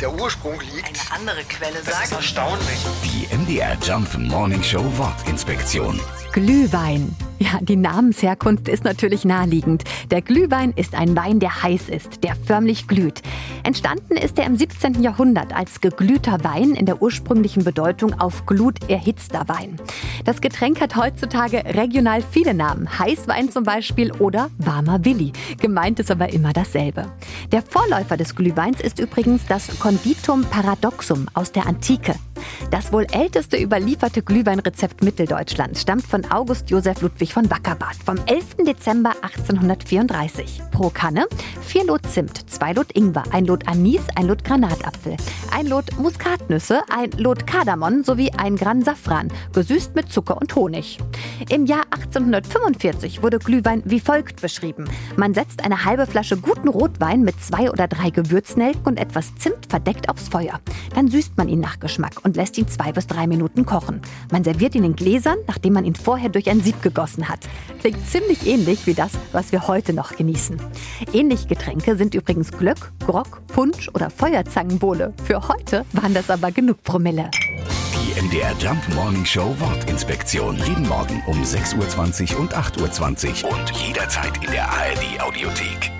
der Ursprung liegt. Eine andere Quelle Das ist sagt. erstaunlich. Die MDR Jump Morning Show Wortinspektion. Glühwein. Ja, die Namensherkunft ist natürlich naheliegend. Der Glühwein ist ein Wein, der heiß ist, der förmlich glüht. Entstanden ist er im 17. Jahrhundert als geglühter Wein in der ursprünglichen Bedeutung auf Glut erhitzter Wein. Das Getränk hat heutzutage regional viele Namen. Heißwein zum Beispiel oder warmer Willi. Gemeint ist aber immer dasselbe. Der Vorläufer des Glühweins ist übrigens das Conditum Paradoxum aus der Antike. Das wohl älteste überlieferte Glühweinrezept Mitteldeutschlands stammt von August Josef Ludwig von Wackerbad vom 11. Dezember 1834. Pro Kanne 4 Lot Zimt, 2 Lot Ingwer, 1 Lot Anis, 1 Lot Granatapfel, 1 Lot Muskatnüsse, 1 Lot Kardamom sowie 1 Gramm Safran, gesüßt mit Zucker und Honig. Im Jahr 1845 wurde Glühwein wie folgt beschrieben. Man setzt eine halbe Flasche guten Rotwein mit zwei oder drei Gewürznelken und etwas Zimt verdeckt aufs Feuer. Dann süßt man ihn nach Geschmack lässt ihn zwei bis drei Minuten kochen. Man serviert ihn in Gläsern, nachdem man ihn vorher durch ein Sieb gegossen hat. Klingt ziemlich ähnlich wie das, was wir heute noch genießen. Ähnliche Getränke sind übrigens Glöck, Grog, Punsch oder Feuerzangenbowle. Für heute waren das aber genug Promille. Die MDR Jump Morning Show Wortinspektion. Jeden Morgen um 6.20 Uhr und 8.20 Uhr und jederzeit in der ARD Audiothek.